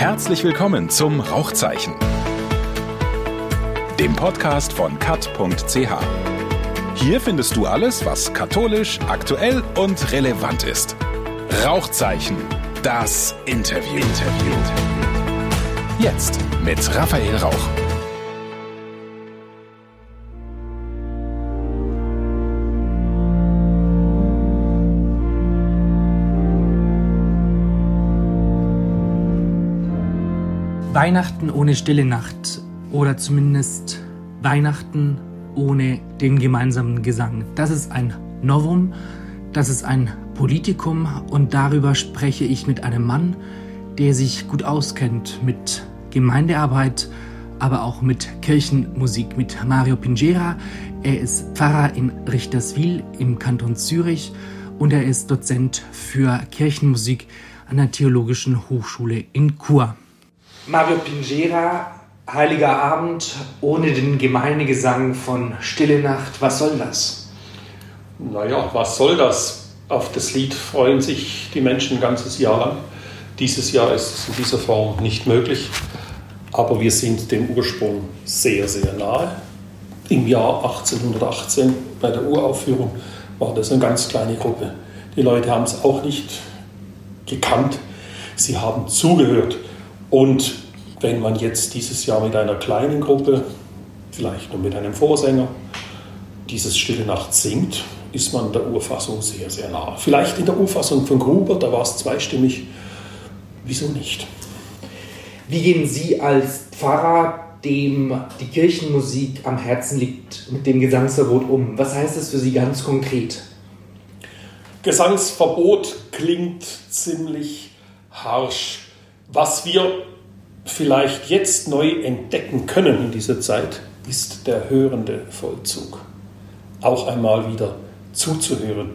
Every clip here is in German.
Herzlich willkommen zum Rauchzeichen, dem Podcast von kat.ch. Hier findest du alles, was katholisch, aktuell und relevant ist. Rauchzeichen, das Interview. Interview. Jetzt mit Raphael Rauch. Weihnachten ohne stille Nacht oder zumindest Weihnachten ohne den gemeinsamen Gesang. Das ist ein Novum, das ist ein Politikum und darüber spreche ich mit einem Mann, der sich gut auskennt mit Gemeindearbeit, aber auch mit Kirchenmusik, mit Mario Pingera. Er ist Pfarrer in Richterswil im Kanton Zürich und er ist Dozent für Kirchenmusik an der Theologischen Hochschule in Chur. Mario Pingera, Heiliger Abend ohne den Gemeindegesang von Stille Nacht, was soll das? Naja, was soll das? Auf das Lied freuen sich die Menschen ein ganzes Jahr lang. Dieses Jahr ist es in dieser Form nicht möglich, aber wir sind dem Ursprung sehr, sehr nahe. Im Jahr 1818 bei der Uraufführung war das eine ganz kleine Gruppe. Die Leute haben es auch nicht gekannt, sie haben zugehört. Und wenn man jetzt dieses Jahr mit einer kleinen Gruppe, vielleicht nur mit einem Vorsänger, dieses Stille Nacht singt, ist man der Urfassung sehr, sehr nah. Vielleicht in der Urfassung von Gruber, da war es zweistimmig. Wieso nicht? Wie gehen Sie als Pfarrer, dem die Kirchenmusik am Herzen liegt, mit dem Gesangsverbot um? Was heißt das für Sie ganz konkret? Gesangsverbot klingt ziemlich harsch. Was wir vielleicht jetzt neu entdecken können in dieser Zeit, ist der hörende Vollzug. Auch einmal wieder zuzuhören.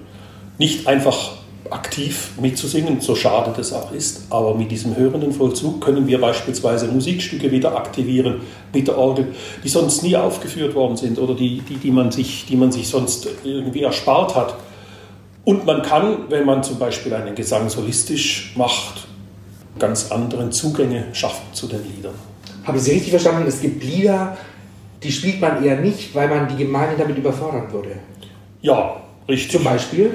Nicht einfach aktiv mitzusingen, so schade das auch ist, aber mit diesem hörenden Vollzug können wir beispielsweise Musikstücke wieder aktivieren mit der Orgel, die sonst nie aufgeführt worden sind oder die, die, die, man, sich, die man sich sonst irgendwie erspart hat. Und man kann, wenn man zum Beispiel einen Gesang solistisch macht, ganz anderen Zugänge schaffen zu den Liedern. Habe ich Sie richtig verstanden? Es gibt Lieder, die spielt man eher nicht, weil man die Gemeinde damit überfordern würde. Ja, richtig. Zum Beispiel?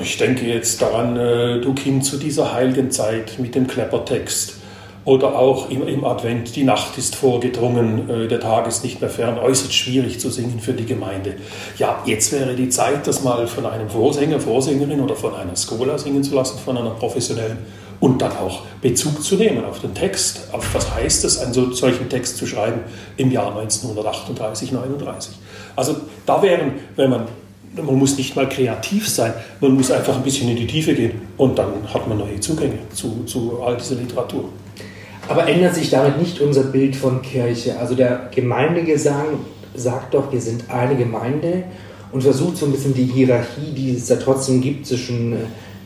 Ich denke jetzt daran, äh, du Kind zu dieser heiligen Zeit mit dem Kleppertext. Oder auch im, im, Advent, die Nacht ist vorgedrungen, äh, der Tag ist nicht mehr fern, äußerst schwierig zu singen für die Gemeinde. Ja, jetzt wäre die Zeit, das mal von einem Vorsänger, Vorsängerin oder von einer Schola singen zu lassen, von einer professionellen und dann auch Bezug zu nehmen auf den Text, auf was heißt es, einen solchen Text zu schreiben im Jahr 1938, 39. Also da wären, wenn man, man muss nicht mal kreativ sein, man muss einfach ein bisschen in die Tiefe gehen und dann hat man neue Zugänge zu, zu all dieser Literatur. Aber ändert sich damit nicht unser Bild von Kirche? Also der Gemeindegesang sagt doch, wir sind eine Gemeinde und versucht so ein bisschen die Hierarchie, die es da trotzdem gibt zwischen äh,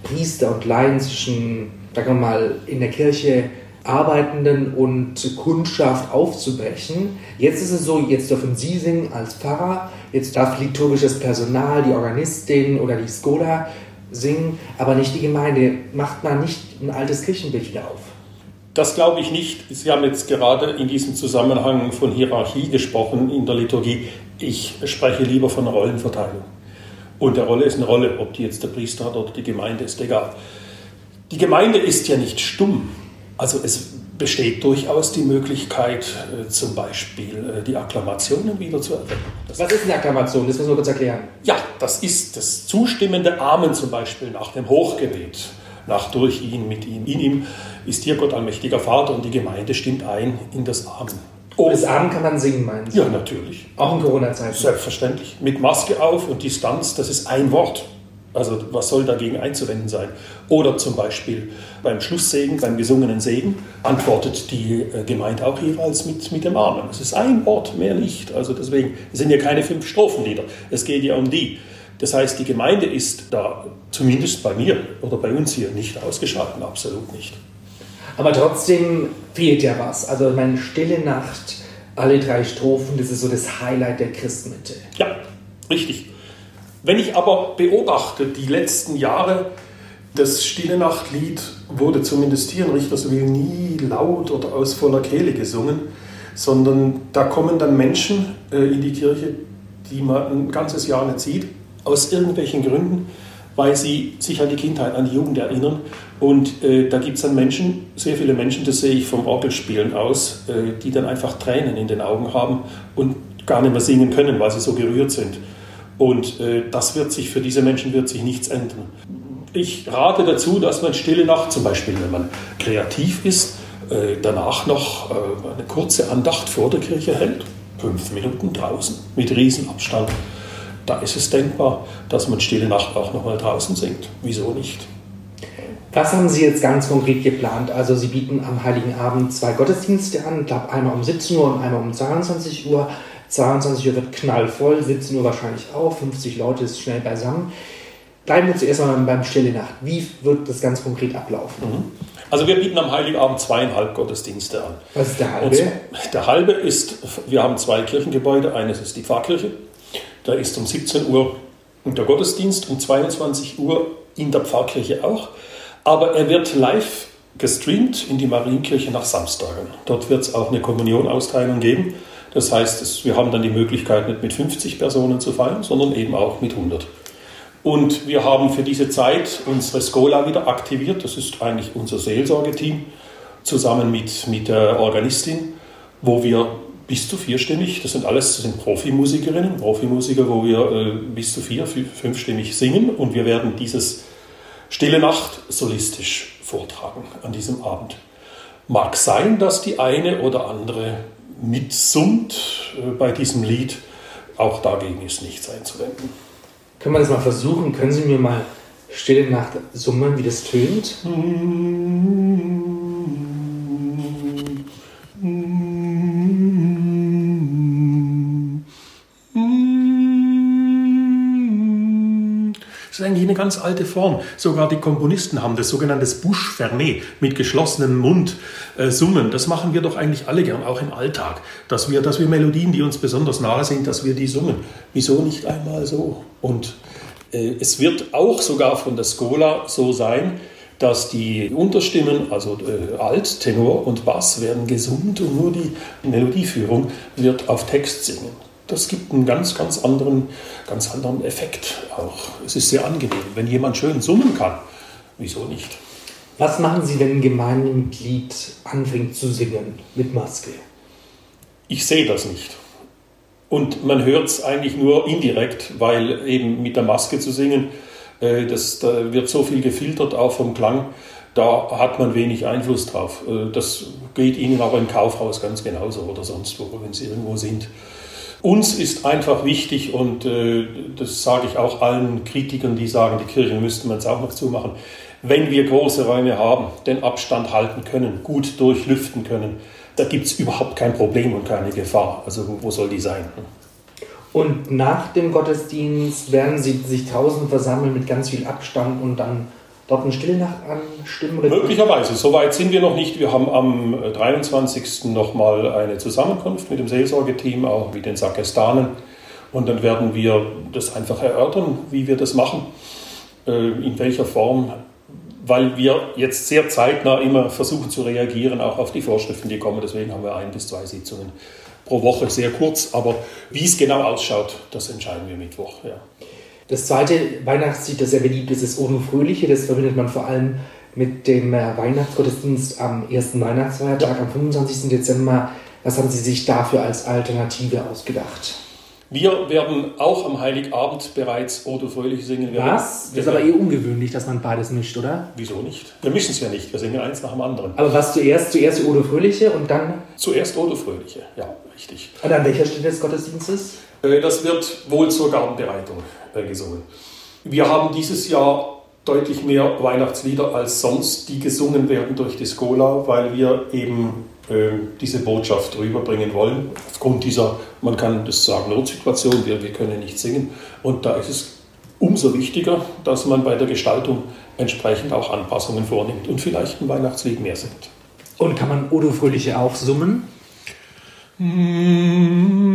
Priester und Laien, zwischen sagen wir mal, in der Kirche Arbeitenden und Kundschaft aufzubrechen. Jetzt ist es so, jetzt dürfen Sie singen als Pfarrer, jetzt darf liturgisches Personal, die Organistin oder die Skola singen, aber nicht die Gemeinde. Macht man nicht ein altes Kirchenbild wieder auf? Das glaube ich nicht. Sie haben jetzt gerade in diesem Zusammenhang von Hierarchie gesprochen in der Liturgie. Ich spreche lieber von Rollenverteilung. Und der Rolle ist eine Rolle, ob die jetzt der Priester hat oder die Gemeinde, ist egal. Die Gemeinde ist ja nicht stumm. Also es besteht durchaus die Möglichkeit, äh, zum Beispiel äh, die Akklamationen wieder zu erwecken. Das Was ist eine Akklamation? Das müssen wir kurz erklären. Ja, das ist das zustimmende Amen zum Beispiel nach dem Hochgebet. Nach durch ihn, mit ihm, in ihm ist hier Gott allmächtiger Vater und die Gemeinde stimmt ein in das Amen. Oh. Das Amen kann man singen, meinen Sie? Ja, natürlich. Auch in Corona-Zeiten? Selbstverständlich. Mit Maske auf und Distanz, das ist ein Wort. Also was soll dagegen einzuwenden sein? Oder zum Beispiel beim Schlusssegen, beim gesungenen Segen, antwortet die äh, Gemeinde auch jeweils mit, mit dem Amen. Es ist ein Wort, mehr nicht. Also deswegen sind ja keine fünf Strophenlieder. Es geht ja um die. Das heißt, die Gemeinde ist da zumindest bei mir oder bei uns hier nicht ausgeschaltet, absolut nicht. Aber trotzdem fehlt ja was. Also meine stille Nacht, alle drei Strophen, das ist so das Highlight der Christmitte. Ja, richtig. Wenn ich aber beobachte, die letzten Jahre, Das Stille Nachtlied wurde zumindest hier in Richterswil nie laut oder aus voller Kehle gesungen, sondern da kommen dann Menschen äh, in die Kirche, die man ein ganzes Jahr nicht sieht, aus irgendwelchen Gründen, weil sie sich an die Kindheit, an die Jugend erinnern. Und äh, da gibt es dann Menschen, sehr viele Menschen, das sehe ich vom Orgelspielen aus, äh, die dann einfach Tränen in den Augen haben und gar nicht mehr singen können, weil sie so gerührt sind. Und äh, das wird sich für diese Menschen wird sich nichts ändern. Ich rate dazu, dass man stille Nacht, zum Beispiel wenn man kreativ ist, äh, danach noch äh, eine kurze Andacht vor der Kirche hält. Fünf Minuten draußen mit Riesenabstand. Da ist es denkbar, dass man stille Nacht auch noch mal draußen singt. Wieso nicht? Was haben Sie jetzt ganz konkret geplant? Also Sie bieten am Heiligen Abend zwei Gottesdienste an, ich glaube einmal um 17 Uhr und einmal um 22 Uhr. 22 Uhr wird knallvoll, 17 Uhr wahrscheinlich auch, 50 Leute ist schnell beisammen. Bleiben wir zuerst mal beim Stille Nacht. Wie wird das ganz konkret ablaufen? Mhm. Also wir bieten am Heiligen Abend zweieinhalb Gottesdienste an. Was ist der halbe? Und der halbe ist, wir haben zwei Kirchengebäude. Eines ist die Pfarrkirche. Da ist um 17 Uhr der Gottesdienst, um 22 Uhr in der Pfarrkirche auch. Aber er wird live gestreamt in die Marienkirche nach Samstagen. Dort wird es auch eine Kommunionausteilung geben. Das heißt, wir haben dann die Möglichkeit, nicht mit 50 Personen zu feiern, sondern eben auch mit 100. Und wir haben für diese Zeit unsere Skola wieder aktiviert. Das ist eigentlich unser Seelsorgeteam zusammen mit, mit der Organistin, wo wir bis zu vierstimmig, das sind alles das sind Profimusikerinnen, Profimusiker, wo wir äh, bis zu vier, fünfstimmig singen und wir werden dieses Stille Nacht solistisch vortragen an diesem Abend. Mag sein, dass die eine oder andere mitsummt äh, bei diesem Lied. Auch dagegen ist nichts einzuwenden. Können wir das mal versuchen? Können Sie mir mal Stille Nacht summen, wie das tönt? Das ist eine ganz alte Form. Sogar die Komponisten haben das sogenannte Bouche fermée mit geschlossenem Mund äh, summen. Das machen wir doch eigentlich alle gern, auch im Alltag. Dass wir, dass wir Melodien, die uns besonders nahe sind, dass wir die summen. Wieso nicht einmal so? Und äh, es wird auch sogar von der Schola so sein, dass die Unterstimmen, also äh, Alt, Tenor und Bass, werden gesummt und nur die Melodieführung wird auf Text singen das gibt einen ganz, ganz anderen, ganz anderen Effekt auch. Es ist sehr angenehm, wenn jemand schön summen kann. Wieso nicht? Was machen Sie, wenn ein Gemeindemitglied anfängt zu singen mit Maske? Ich sehe das nicht. Und man hört es eigentlich nur indirekt, weil eben mit der Maske zu singen, äh, das, da wird so viel gefiltert, auch vom Klang, da hat man wenig Einfluss drauf. Äh, das geht Ihnen aber im Kaufhaus ganz genauso oder sonst wo, wenn Sie irgendwo sind. Uns ist einfach wichtig, und äh, das sage ich auch allen Kritikern, die sagen, die Kirchen müssten man es auch noch zumachen, wenn wir große Räume haben, den Abstand halten können, gut durchlüften können, da gibt es überhaupt kein Problem und keine Gefahr. Also wo soll die sein? Und nach dem Gottesdienst werden sie sich tausend versammeln mit ganz viel Abstand und dann dort eine Stillnacht anstimmen? Möglicherweise. Soweit sind wir noch nicht. Wir haben am 23. nochmal eine Zusammenkunft mit dem Seelsorgeteam, auch mit den Sakrestanen. Und dann werden wir das einfach erörtern, wie wir das machen, äh, in welcher Form, weil wir jetzt sehr zeitnah immer versuchen zu reagieren, auch auf die Vorschriften, die kommen. Deswegen haben wir ein bis zwei Sitzungen pro Woche, sehr kurz. Aber wie es genau ausschaut, das entscheiden wir Mittwoch. Ja. Das zweite Weihnachtslied, das sehr beliebt ist, ist Ono Fröhliche. Das verbindet man vor allem mit dem äh, Weihnachtsgottesdienst am ersten Weihnachtsfeiertag, am 25. Dezember. Was haben Sie sich dafür als Alternative ausgedacht? Wir werden auch am Heiligabend bereits Odo Fröhlich singen. Wir was? das ist aber eh ungewöhnlich, dass man beides mischt, oder? Wieso nicht? Wir mischen es ja nicht. Wir singen eins nach dem anderen. Aber was zuerst? Zuerst die Odo Fröhliche und dann? Zuerst Odo Fröhliche, ja, richtig. Und an welcher Stelle des Gottesdienstes? Äh, das wird wohl zur Gartenbereitung äh, gesungen. Wir haben dieses Jahr deutlich mehr Weihnachtslieder als sonst, die gesungen werden durch die Skola, weil wir eben diese Botschaft rüberbringen wollen. Aufgrund dieser, man kann das sagen, Notsituation, wir, wir können nicht singen. Und da ist es umso wichtiger, dass man bei der Gestaltung entsprechend auch Anpassungen vornimmt und vielleicht ein Weihnachtslied mehr singt. Und kann man Odo Fröhliche auch summen? Und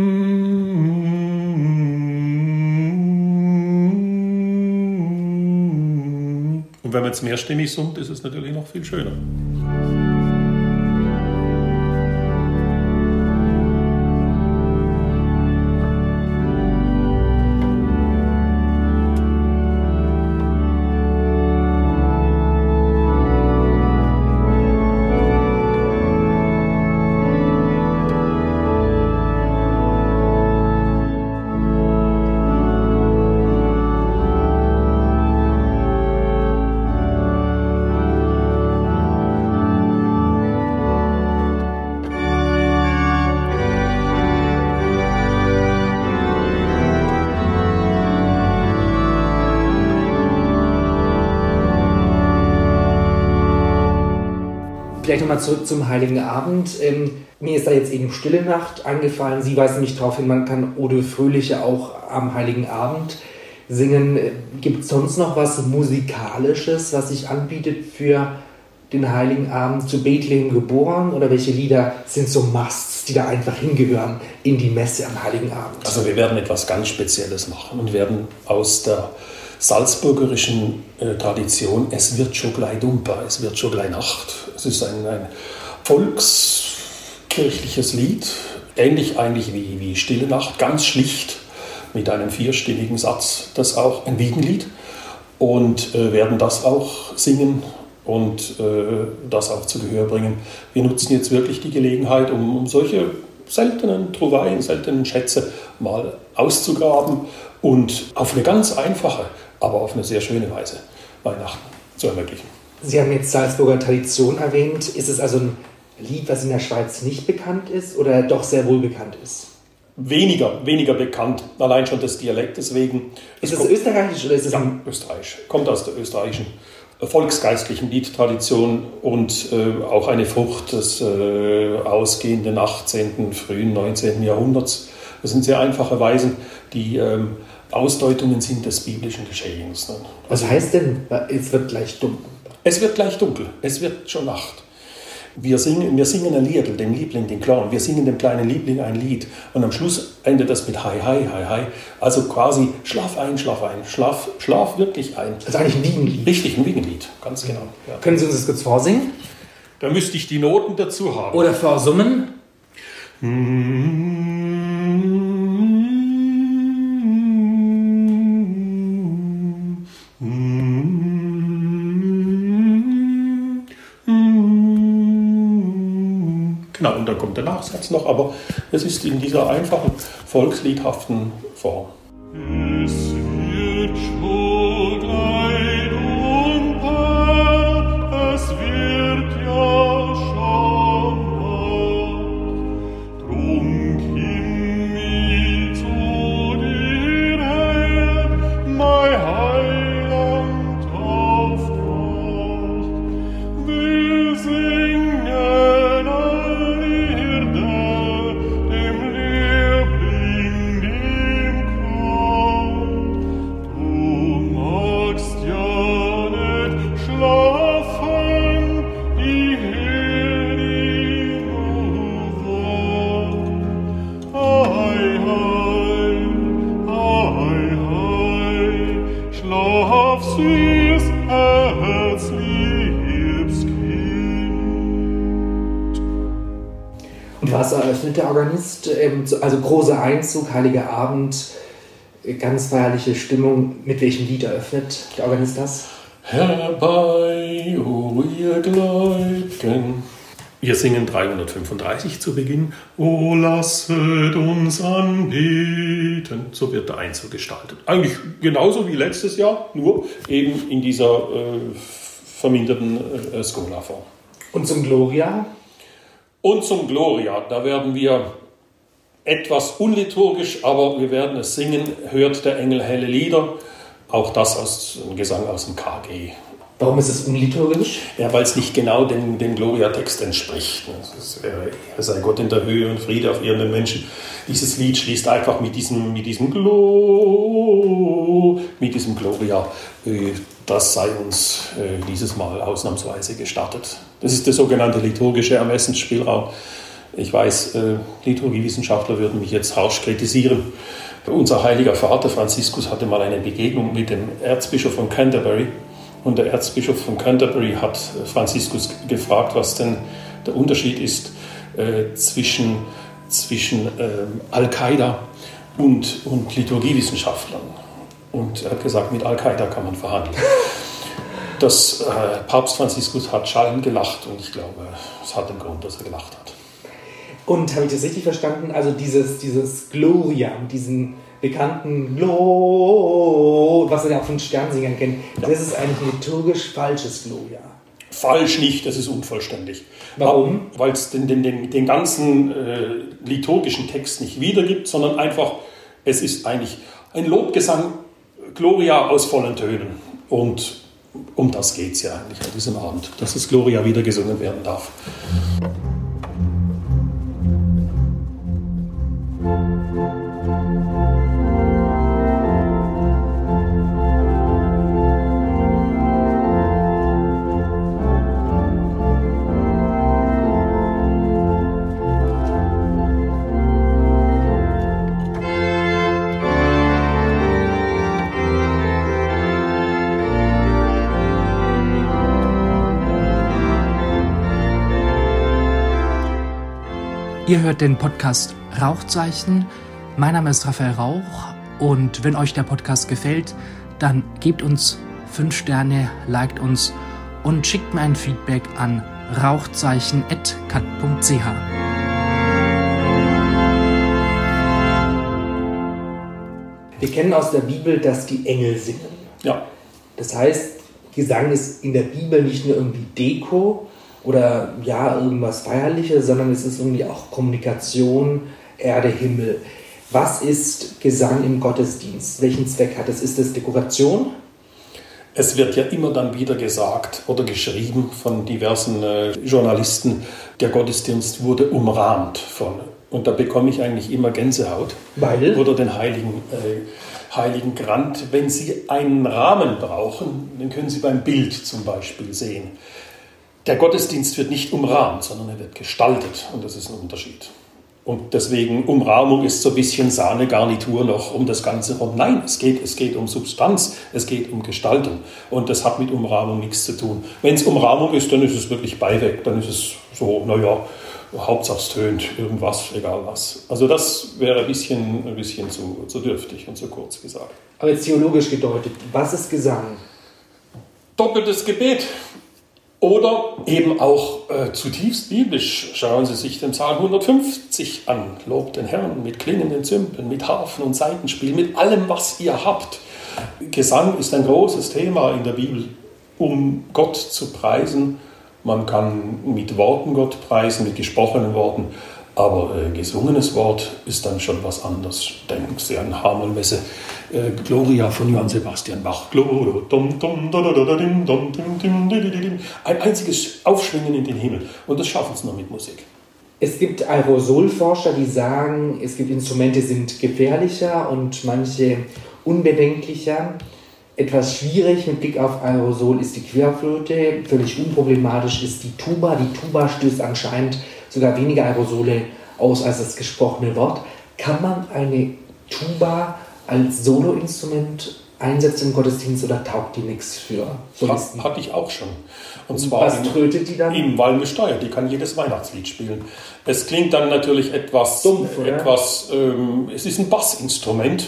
Und wenn man es mehrstimmig summt, ist es natürlich noch viel schöner. Vielleicht nochmal zurück zum Heiligen Abend. Ähm, mir ist da jetzt eben Stille Nacht angefallen. Sie weisen mich darauf hin, man kann Ode Fröhliche auch am Heiligen Abend singen. Gibt es sonst noch was Musikalisches, was sich anbietet für den Heiligen Abend zu Bethlehem geboren? Oder welche Lieder sind so Musts, die da einfach hingehören in die Messe am Heiligen Abend? Also wir werden etwas ganz Spezielles machen und werden aus der salzburgerischen äh, Tradition, es wird schon gleich dumper, es wird schon gleich Nacht. Es ist ein, ein volkskirchliches Lied, ähnlich eigentlich wie, wie Stille Nacht, ganz schlicht mit einem vierstimmigen Satz, das auch ein Wiegenlied und äh, werden das auch singen und äh, das auch zu Gehör bringen. Wir nutzen jetzt wirklich die Gelegenheit, um, um solche seltenen Trouvaillen, seltenen Schätze mal auszugraben und auf eine ganz einfache, aber auf eine sehr schöne Weise Weihnachten zu ermöglichen. Sie haben jetzt Salzburger Tradition erwähnt. Ist es also ein Lied, was in der Schweiz nicht bekannt ist oder doch sehr wohl bekannt ist? Weniger, weniger bekannt, allein schon des Dialektes wegen. Ist es, es österreichisch oder ist es ja, österreichisch? Kommt aus der österreichischen volksgeistlichen Liedtradition und äh, auch eine Frucht des äh, ausgehenden 18., frühen 19. Jahrhunderts. Das sind sehr einfache Weisen, die ähm, Ausdeutungen sind des biblischen Geschehens. Ne? Was heißt denn, es wird gleich dunkel? Es wird gleich dunkel, es wird schon Nacht. Wir singen, wir singen ein Lied, dem Liebling, den Clown. Wir singen dem kleinen Liebling ein Lied. Und am Schluss endet das mit Hi, Hi, Hi, Hi. Also quasi Schlaf ein, Schlaf ein, Schlaf, Schlaf wirklich ein. Das ist eigentlich ein Wiegenlied. Richtig, ein Wiegenlied, ganz genau. Ja. Können Sie uns das kurz vorsingen? Da müsste ich die Noten dazu haben. Oder vorsummen? Genau, und dann kommt der Nachsatz noch, aber es ist in dieser einfachen, volksliedhaften Form. Und was eröffnet der Organist? Ähm, so- Also großer Einzug, Heiliger Abend, äh, ganz feierliche Stimmung. Mit welchem Lied eröffnet der Organist das? Herbei, o ihr Gläubigen. Wir singen 335 zu Beginn. O lasset uns anbeten. So wird der Einzug gestaltet. Eigentlich genauso wie letztes Jahr, nur eben in dieser äh, verminderten äh, Skola-Form. Und zum Gloria? Und zum Gloria, da werden wir etwas unliturgisch, aber wir werden es singen. Hört der Engel helle Lieder. Auch das aus ein Gesang aus dem KG. Warum ist es unliturgisch? Ja, weil es nicht genau dem, dem Gloria-Text entspricht. Es ist, äh, Er sei Gott in der Höhe und Friede auf ihren Menschen. Dieses Lied schließt einfach mit diesem, mit diesem Glo, mit diesem Gloria. Äh, Das sei uns äh, dieses Mal ausnahmsweise gestattet. Das ist der sogenannte liturgische Ermessensspielraum. Ich weiß, äh, Liturgiewissenschaftler würden mich jetzt harsch kritisieren. Unser heiliger Vater Franziskus hatte mal eine Begegnung mit dem Erzbischof von Canterbury Und der Erzbischof von Canterbury hat Franziskus gefragt, was denn der Unterschied ist äh, zwischen, zwischen äh, Al-Qaida und, und Liturgiewissenschaftlern. Und er hat gesagt, mit Al-Qaida kann man verhandeln. Das äh, Papst Franziskus hat schallend gelacht und ich glaube, es hat den Grund, dass er gelacht hat. Und habe ich das richtig verstanden? Also dieses, dieses Gloria, diesen bekannten Glo, was wir ja auch von Sternsingern kennen, ja. das ist eigentlich ein liturgisch falsches Gloria. Falsch nicht, das ist unvollständig. Warum? Weil es den, den, den, den ganzen äh, liturgischen Text nicht wiedergibt, sondern einfach, es ist eigentlich ein Lobgesang, Gloria aus vollen Tönen. Und um das geht es ja eigentlich an diesem Abend, dass das Gloria wieder gesungen werden darf. Ihr hört den Podcast Rauchzeichen. Mein Name ist Raphael Rauch und wenn euch der Podcast gefällt, dann gebt uns 5 Sterne, liked uns und schickt mir ein Feedback an rauchzeichen.kat.ch. Wir kennen aus der Bibel, dass die Engel singen. Ja. Das heißt, Gesang ist in der Bibel nicht nur irgendwie Deko, oder ja, irgendwas Feierliches, sondern es ist irgendwie auch Kommunikation, Erde, Himmel. Was ist Gesang im Gottesdienst? Welchen Zweck hat es? Ist es Dekoration? Es wird ja immer dann wieder gesagt oder geschrieben von diversen äh, Journalisten, der Gottesdienst wurde umrahmt von. Und da bekomme ich eigentlich immer Gänsehaut. Weil? Oder den Heiligen, äh, Heiligen Grant. Wenn Sie einen Rahmen brauchen, den können Sie beim Bild zum Beispiel sehen. Der Gottesdienst wird nicht umrahmt, sondern er wird gestaltet und das ist ein Unterschied. Und deswegen Umrahmung ist so ein bisschen Sahnegarnitur noch um das Ganze rum. Nein, es geht, es geht um Substanz, es geht um Gestaltung. Und das hat mit Umrahmung nichts zu tun. Wenn es Umrahmung ist, dann ist es wirklich Beiweg. Dann ist es so, naja, Hauptsache es tönt irgendwas, egal was. Also das wäre ein bisschen, ein bisschen zu, zu dürftig und zu kurz gesagt. Aber jetzt theologisch gedeutet, was ist Gesang? Doppeltes Gebet. Oder eben auch äh, zutiefst biblisch. Schauen Sie sich den Psalm 150 an. Lobt den Herrn mit klingenden Zümpeln, mit Harfen und Seitenspiel, mit allem, was ihr habt. Gesang ist ein großes Thema in der Bibel, um Gott zu preisen. Man kann mit Worten Gott preisen, mit gesprochenen Worten. Aber äh, gesungenes Wort ist dann schon was anderes. Denken Sie an Harmonmesse äh, Gloria von Johann Sebastian Bach. Ein einziges Aufschwingen in den Himmel. Und das schaffen Sie nur mit Musik. Es gibt Aerosolforscher, die sagen, es gibt Instrumente, die sind gefährlicher und manche unbedenklicher. Etwas schwierig mit Blick auf Aerosol ist die Querflöte. Völlig unproblematisch ist die Tuba. Die Tuba stößt anscheinend sogar weniger Aerosole aus als das gesprochene Wort. Kann man eine Tuba als Soloinstrument einsetzen im Gottesdienst oder taugt die nichts für Solisten? Hatte ich auch schon. Und zwar Was trötet die dann? Im Walmesteuer. Die kann jedes Weihnachtslied spielen. Es klingt dann natürlich etwas dumpf, oder? Etwas, ähm, es ist ein Bassinstrument.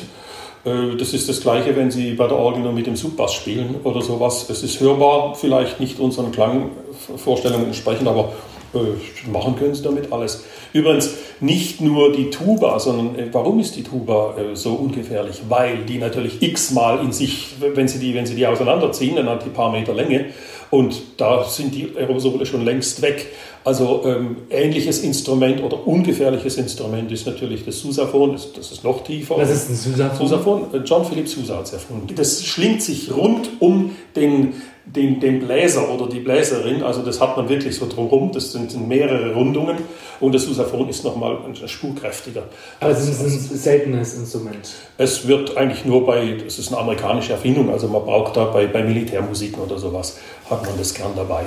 Äh, das ist das Gleiche, wenn Sie bei der Orgel nur mit dem Subbass spielen oder sowas. Es ist hörbar, vielleicht nicht unseren Klangvorstellungen entsprechend, aber äh, machen können Sie damit alles. Übrigens nicht nur die Tuba, sondern äh, warum ist die Tuba äh, so ungefährlich? Weil die natürlich x-mal in sich, wenn Sie, die, wenn Sie die auseinanderziehen, dann hat die paar Meter Länge und da sind die Aerosole schon längst weg. Also ähm, ähnliches Instrument oder ungefährliches Instrument ist natürlich das Susaphon, das, das ist noch tiefer. Was ist ein Susaphon? Susaphon, John Philip Sousa hat es erfunden. Das schlingt sich rund um den den, den Bläser oder die Bläserin, also das hat man wirklich so drumherum, das sind mehrere Rundungen und das Susaphon ist nochmal spurkräftiger. Aber es ist ein seltenes Instrument. Es wird eigentlich nur bei, das ist eine amerikanische Erfindung, also man braucht da bei, bei Militärmusiken oder sowas, hat man das gern dabei.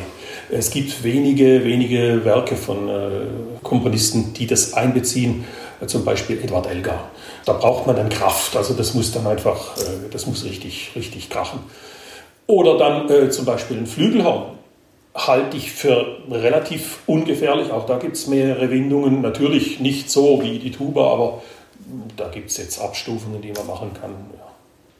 Es gibt wenige, wenige Werke von äh, Komponisten, die das einbeziehen, zum Beispiel Edward Elgar. Da braucht man dann Kraft, also das muss dann einfach, äh, das muss richtig, richtig krachen. Oder dann äh, zum Beispiel ein Flügelhorn. Halte ich für relativ ungefährlich. Auch da gibt es mehrere Windungen. Natürlich nicht so wie die Tuba, aber da gibt es jetzt Abstufungen, die man machen kann. Ja.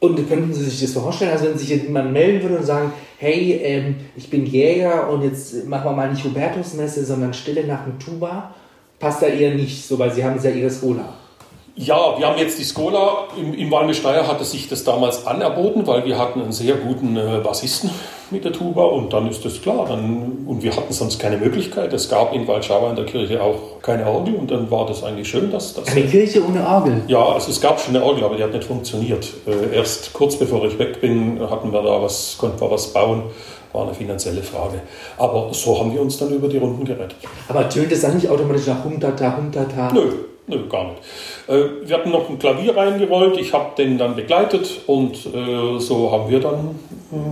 Und könnten Sie sich das vorstellen, also wenn sich jemand melden würde und sagen, hey, ähm, ich bin Jäger und jetzt machen wir mal nicht Hubertusmesse, sondern Stille nach dem Tuba, passt da eher nicht so, weil Sie haben ja Ihre Skola. Ja, wir haben jetzt die Skola. Im, im Walmesteier hatte sich das damals anerboten, weil wir hatten einen sehr guten äh, Bassisten mit der Tuba und dann ist das klar. Dann, und wir hatten sonst keine Möglichkeit. Es gab in Walschauer in der Kirche auch keine Orgel und dann war das eigentlich schön, dass das. Eine Kirche ohne Orgel? Ja, also es gab schon eine Orgel, aber die hat nicht funktioniert. Äh, erst kurz bevor ich weg bin, hatten wir da was, konnten wir was bauen war eine finanzielle Frage. Aber so haben wir uns dann über die Runden gerettet. Aber tönt es dann nicht automatisch nach Humtata, Humtata? Nö, nö, gar nicht. Äh, wir hatten noch ein Klavier reingerollt, ich habe den dann begleitet und äh, so haben wir dann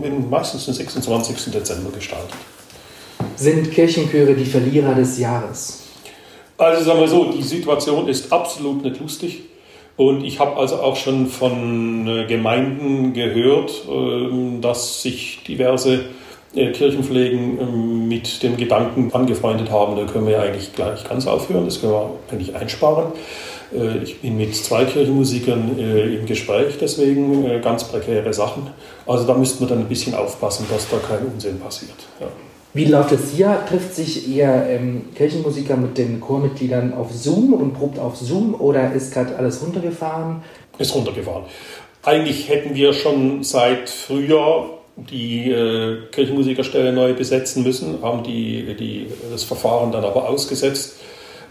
den, meistens den 26. Dezember gestartet. Sind Kirchenchöre die Verlierer des Jahres? Also sagen wir so, die Situation ist absolut nicht lustig. Und ich habe also auch schon von äh, Gemeinden gehört, ähm, dass sich diverse Kirchenpflegen ähm, mit dem Gedanken angefreundet haben, da können wir eigentlich gleich ganz aufhören, das können wir eigentlich einsparen. Äh, ich bin mit zwei Kirchenmusikern im Gespräch, deswegen ganz prekäre Sachen. Also da müssten wir dann ein bisschen aufpassen, dass da kein Unsinn passiert. Ja. Wie läuft es hier? Trifft sich Ihr ähm, Kirchenmusiker mit den Chormitgliedern auf Zoom und probt auf Zoom oder ist gerade alles runtergefahren? Ist runtergefahren. Eigentlich hätten wir schon seit Frühjahr die äh, Kirchenmusikerstelle neu besetzen müssen, haben die, die, das Verfahren dann aber ausgesetzt,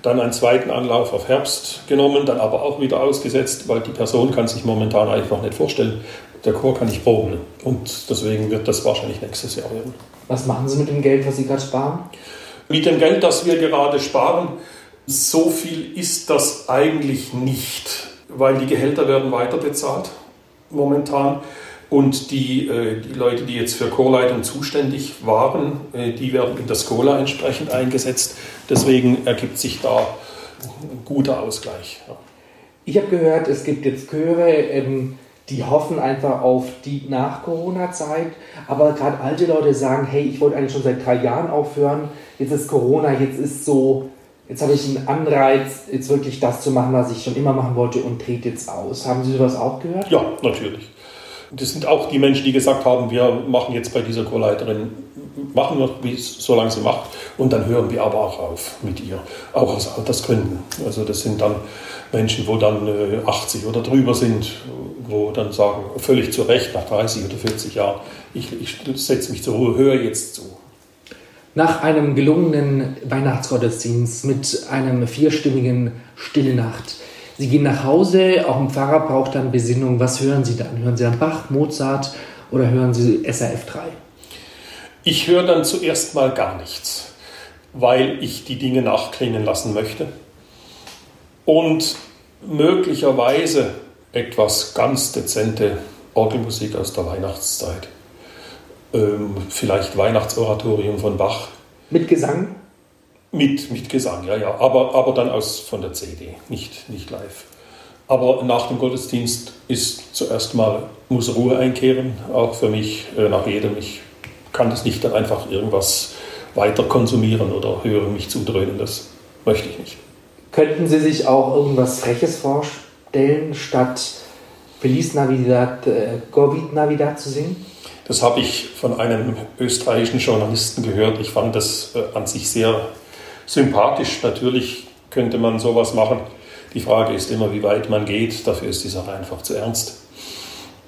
dann einen zweiten Anlauf auf Herbst genommen, dann aber auch wieder ausgesetzt, weil die Person kann sich momentan einfach nicht vorstellen, der Chor kann nicht proben. Und deswegen wird das wahrscheinlich nächstes Jahr werden. Was machen Sie mit dem Geld, was Sie gerade sparen? Mit dem Geld, das wir gerade sparen, so viel ist das eigentlich nicht, weil die Gehälter werden weiter bezahlt momentan. Und die, äh, die Leute, die jetzt für Chorleitung zuständig waren, äh, die werden in der Skola entsprechend eingesetzt. Deswegen ergibt sich da ein guter Ausgleich. Ich habe gehört, es gibt jetzt Chöre, ähm, die hoffen einfach auf die Nach-Corona-Zeit. Aber gerade alte Leute sagen, hey, ich wollte eigentlich schon seit drei Jahren aufhören. Jetzt ist Corona, jetzt ist so, jetzt habe ich einen Anreiz, jetzt wirklich das zu machen, was ich schon immer machen wollte und trete jetzt aus. Haben Sie sowas auch gehört? Ja, natürlich. Das sind auch die Menschen, die gesagt haben, wir machen jetzt bei dieser Chorleiterin, machen wir, wie es so lange sie macht, und dann hören wir aber auch auf mit ihr, auch aus Altersgründen. Also das sind dann Menschen, wo dann 80 äh, oder drüber sind, wo dann sagen, völlig zu Recht, nach 30 oder 40 Jahren, ich, ich setze mich zur Ruhe, höre jetzt zu. Nach einem gelungenen Weihnachtsgottesdienst mit einem vierstimmigen Stillnacht. Sie gehen nach Hause, auch ein Pfarrer braucht dann Besinnung. Was hören Sie dann? Hören Sie dann Bach, Mozart oder hören Sie SRF 3? Ich höre dann zuerst mal gar nichts, weil ich die Dinge nachklingen lassen möchte. Und möglicherweise etwas ganz dezente Orgelmusik aus der Weihnachtszeit. Ähm, vielleicht Weihnachtsoratorium von Bach. Mit Gesang? Mit, mit Gesang, ja, ja. Aber, aber dann aus, von der CD, nicht, nicht live. Aber nach dem Gottesdienst ist zuerst mal, muss Ruhe einkehren, auch für mich, äh, nach jedem. Ich kann das nicht dann einfach irgendwas weiter konsumieren oder hören, mich zudröhnen. Das möchte ich nicht. Könnten Sie sich auch irgendwas Freches vorstellen, statt Feliz Navidad, äh, Gorbit Navidad zu singen? Das habe ich von einem österreichischen Journalisten gehört. Ich fand das äh, an sich sehr sympathisch. Natürlich könnte man sowas machen. Die Frage ist immer, wie weit man geht. Dafür ist die Sache einfach zu ernst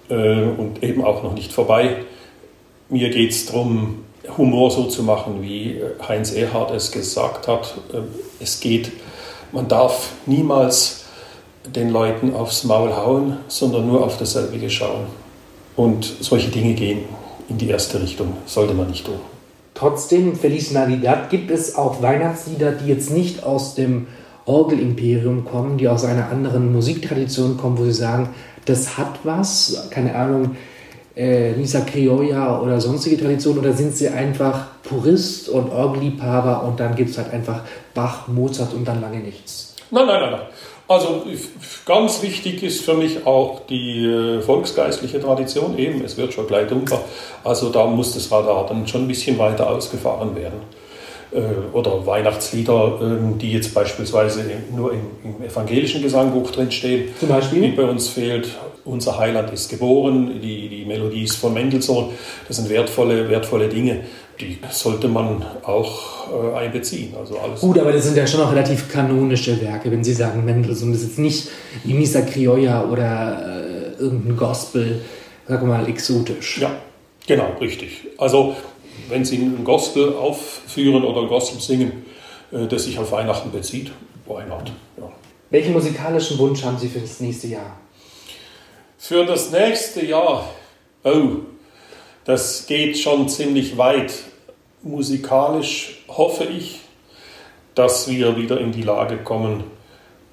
äh, und eben auch noch nicht vorbei. Mir geht es darum, Humor so zu machen, wie äh, Heinz Erhard es gesagt hat. Äh, es geht man darf niemals den Leuten aufs Maul hauen, sondern nur auf dasselbe schauen. Und solche Dinge gehen in die erste Richtung, sollte man nicht tun. Trotzdem, Feliz Navidad, gibt es auch Weihnachtslieder, die jetzt nicht aus dem Orgelimperium kommen, die aus einer anderen Musiktradition kommen, wo sie sagen, das hat was, keine Ahnung, äh, Nisa Criolla oder sonstige Tradition, oder sind sie einfach Purist und Orgelliebhaber und dann gibt es halt einfach Bach, Mozart und dann lange nichts? Nein, nein, nein, nein. Also ganz wichtig ist für mich auch die äh, volksgeistliche Tradition eben. Es wird schon gleich dunkel. Also da muss das Radar dann schon ein bisschen weiter ausgefahren werden. Äh, oder Weihnachtslieder, ähm, die jetzt beispielsweise nur im, im evangelischen Gesangbuch drinstehen. Zum Beispiel? Die bei uns fehlt. Unser Heiland ist geboren, die, die Melodie ist von Mendelssohn. Das sind wertvolle, wertvolle Dinge die sollte man auch äh, einbeziehen. Also alles. Gut, aber das sind ja schon noch relativ kanonische Werke, wenn Sie sagen Mendelssohn. Das ist jetzt nicht wie Misa Criolla oder äh, irgendein Gospel, sagen wir mal, exotisch. Ja, genau, richtig. Also wenn Sie ein Gospel aufführen oder ein Gospel singen, äh, das sich auf Weihnachten bezieht, why not? Ja. Welchen musikalischen Wunsch haben Sie für das nächste Jahr? Für das nächste Jahr, oh, das geht schon ziemlich weit. Musikalisch hoffe ich, dass wir wieder in die Lage kommen,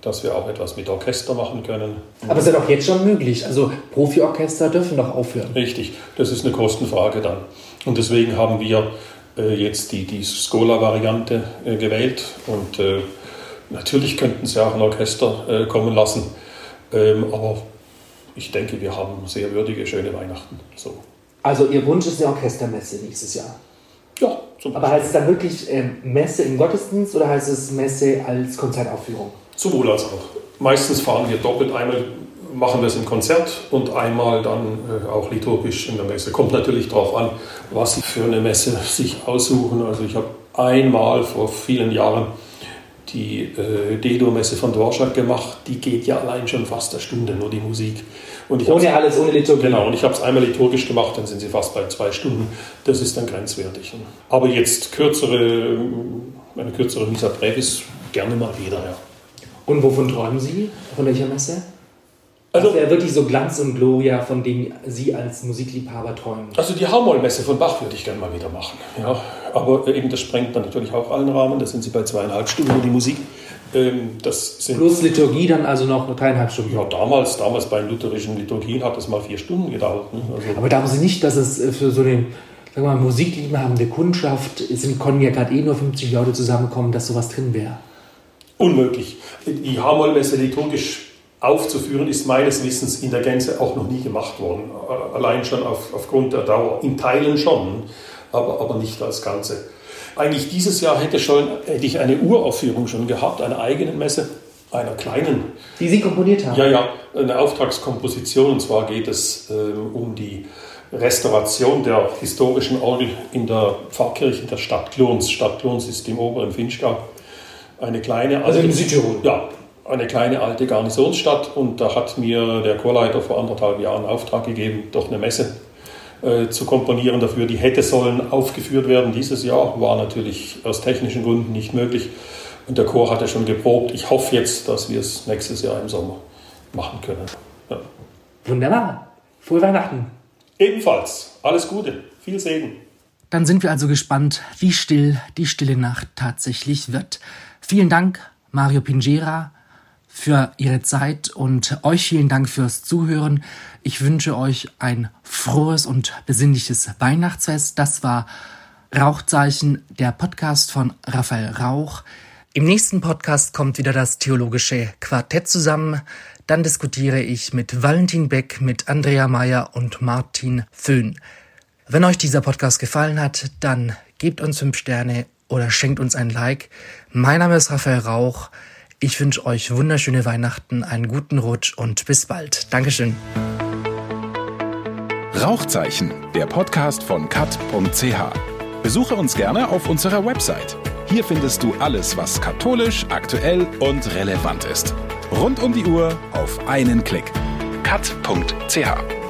dass wir auch etwas mit Orchester machen können. Aber es ist ja doch jetzt schon möglich. Also Profiorchester dürfen doch aufhören. Richtig, das ist eine Kostenfrage dann. Und deswegen haben wir äh, jetzt die, die Scola-Variante äh, gewählt. Und äh, natürlich könnten sie auch ein Orchester kommen lassen. Ähm, aber ich denke, wir haben sehr würdige, schöne Weihnachten. So. Also Ihr Wunsch ist eine Orchestermesse nächstes Jahr. Ja, zum Aber heißt es dann wirklich ähm, Messe im Gottesdienst oder heißt es Messe als Konzertaufführung? Sowohl als auch. Meistens fahren wir doppelt. Einmal machen wir es im Konzert und einmal dann äh, auch liturgisch in der Messe. Kommt natürlich darauf an, was Sie für eine Messe sich aussuchen. Also ich habe einmal vor vielen Jahren die äh, Dedo-Messe von Dvorak gemacht. Die geht ja allein schon fast eine Stunde, nur die Musik. Und ich Ohne alles, ohne Liturgie. Genau, und ich habe es einmal liturgisch gemacht, dann sind sie fast bei zwei Stunden. Das ist dann grenzwertig. Aber jetzt kürzere, eine kürzere Misa Brevis gerne mal wieder, ja. Und wovon träumen Sie? Von welcher Messe? Also- Also wäre wirklich so Glanz und Gloria, von dem Sie als Musikliebhaber träumen. Also die Hamoll-Messe von Bach würde ich gerne mal wieder machen. Ja. Aber eben das sprengt dann natürlich auch allen Rahmen. Da sind sie bei zweieinhalb Stunden die Musik. Ähm, das sind Plus Liturgie dann also noch dreieinhalb Stunden. ja, damals, damals bei den lutherischen Liturgien hat es mal vier Stunden gedauert. Ne? Also, Aber glauben Sie nicht, dass es äh, für so eine sagen wir mal, musikliebhabende Kundschaft, es sind, konnten ja gerade eh nur 50 Leute zusammenkommen, dass sowas drin wäre? unmöglich. Die Hamoll-Messe liturgisch aufzuführen, ist meines Wissens in der Gänze auch noch nie gemacht worden. Allein schon auf, aufgrund der Dauer. In Teilen schon, aber, aber nicht als Ganze. Eigentlich dieses Jahr hätte, schon, hätte ich eine Uraufführung schon gehabt, eine eigene Messe, einer kleinen. Die Sie komponiert haben? Ja, ja, eine Auftragskomposition. Und zwar geht es ähm, um die Restauration der historischen Orgel in der Pfarrkirche der Stadt Glurns. Stadt Glurns ist im oberen Finchgau. Eine kleine Also alte- in Südtirol? Ja, eine kleine alte Garnisonsstadt. Und da hat mir der Chorleiter vor anderthalb Jahren Auftrag gegeben, doch eine Messe äh, zu komponieren dafür. Die hätte sollen aufgeführt werden dieses Jahr, war natürlich aus technischen Gründen nicht möglich. Und der Chor hatte schon geprobt. Ich hoffe jetzt, dass wir es nächstes Jahr im Sommer machen können. Ja. Wunderbar. Frohe Weihnachten. Ebenfalls alles Gute, viel Segen. Dann sind wir also gespannt, wie still die stille Nacht tatsächlich wird. Vielen Dank, Mario Pingera, für Ihre Zeit und euch vielen Dank fürs Zuhören. Ich wünsche euch ein frohes und besinnliches Weihnachtsfest. Das war Rauchzeichen, der Podcast von Raphael Rauch. Im nächsten Podcast kommt wieder das theologische Quartett zusammen. Dann diskutiere ich mit Valentin Beck, mit Andrea Meyer und Martin Föhn. Wenn euch dieser Podcast gefallen hat, dann gebt uns fünf Sterne oder schenkt uns ein Like. Mein Name ist Raphael Rauch. Ich wünsche euch wunderschöne Weihnachten, einen guten Rutsch und bis bald. Dankeschön. Rauchzeichen, der Podcast von kat.ch. Besuche uns gerne auf unserer Website. Hier findest du alles, was katholisch, aktuell und relevant ist. Rund um die Uhr auf einen Klick. kat.ch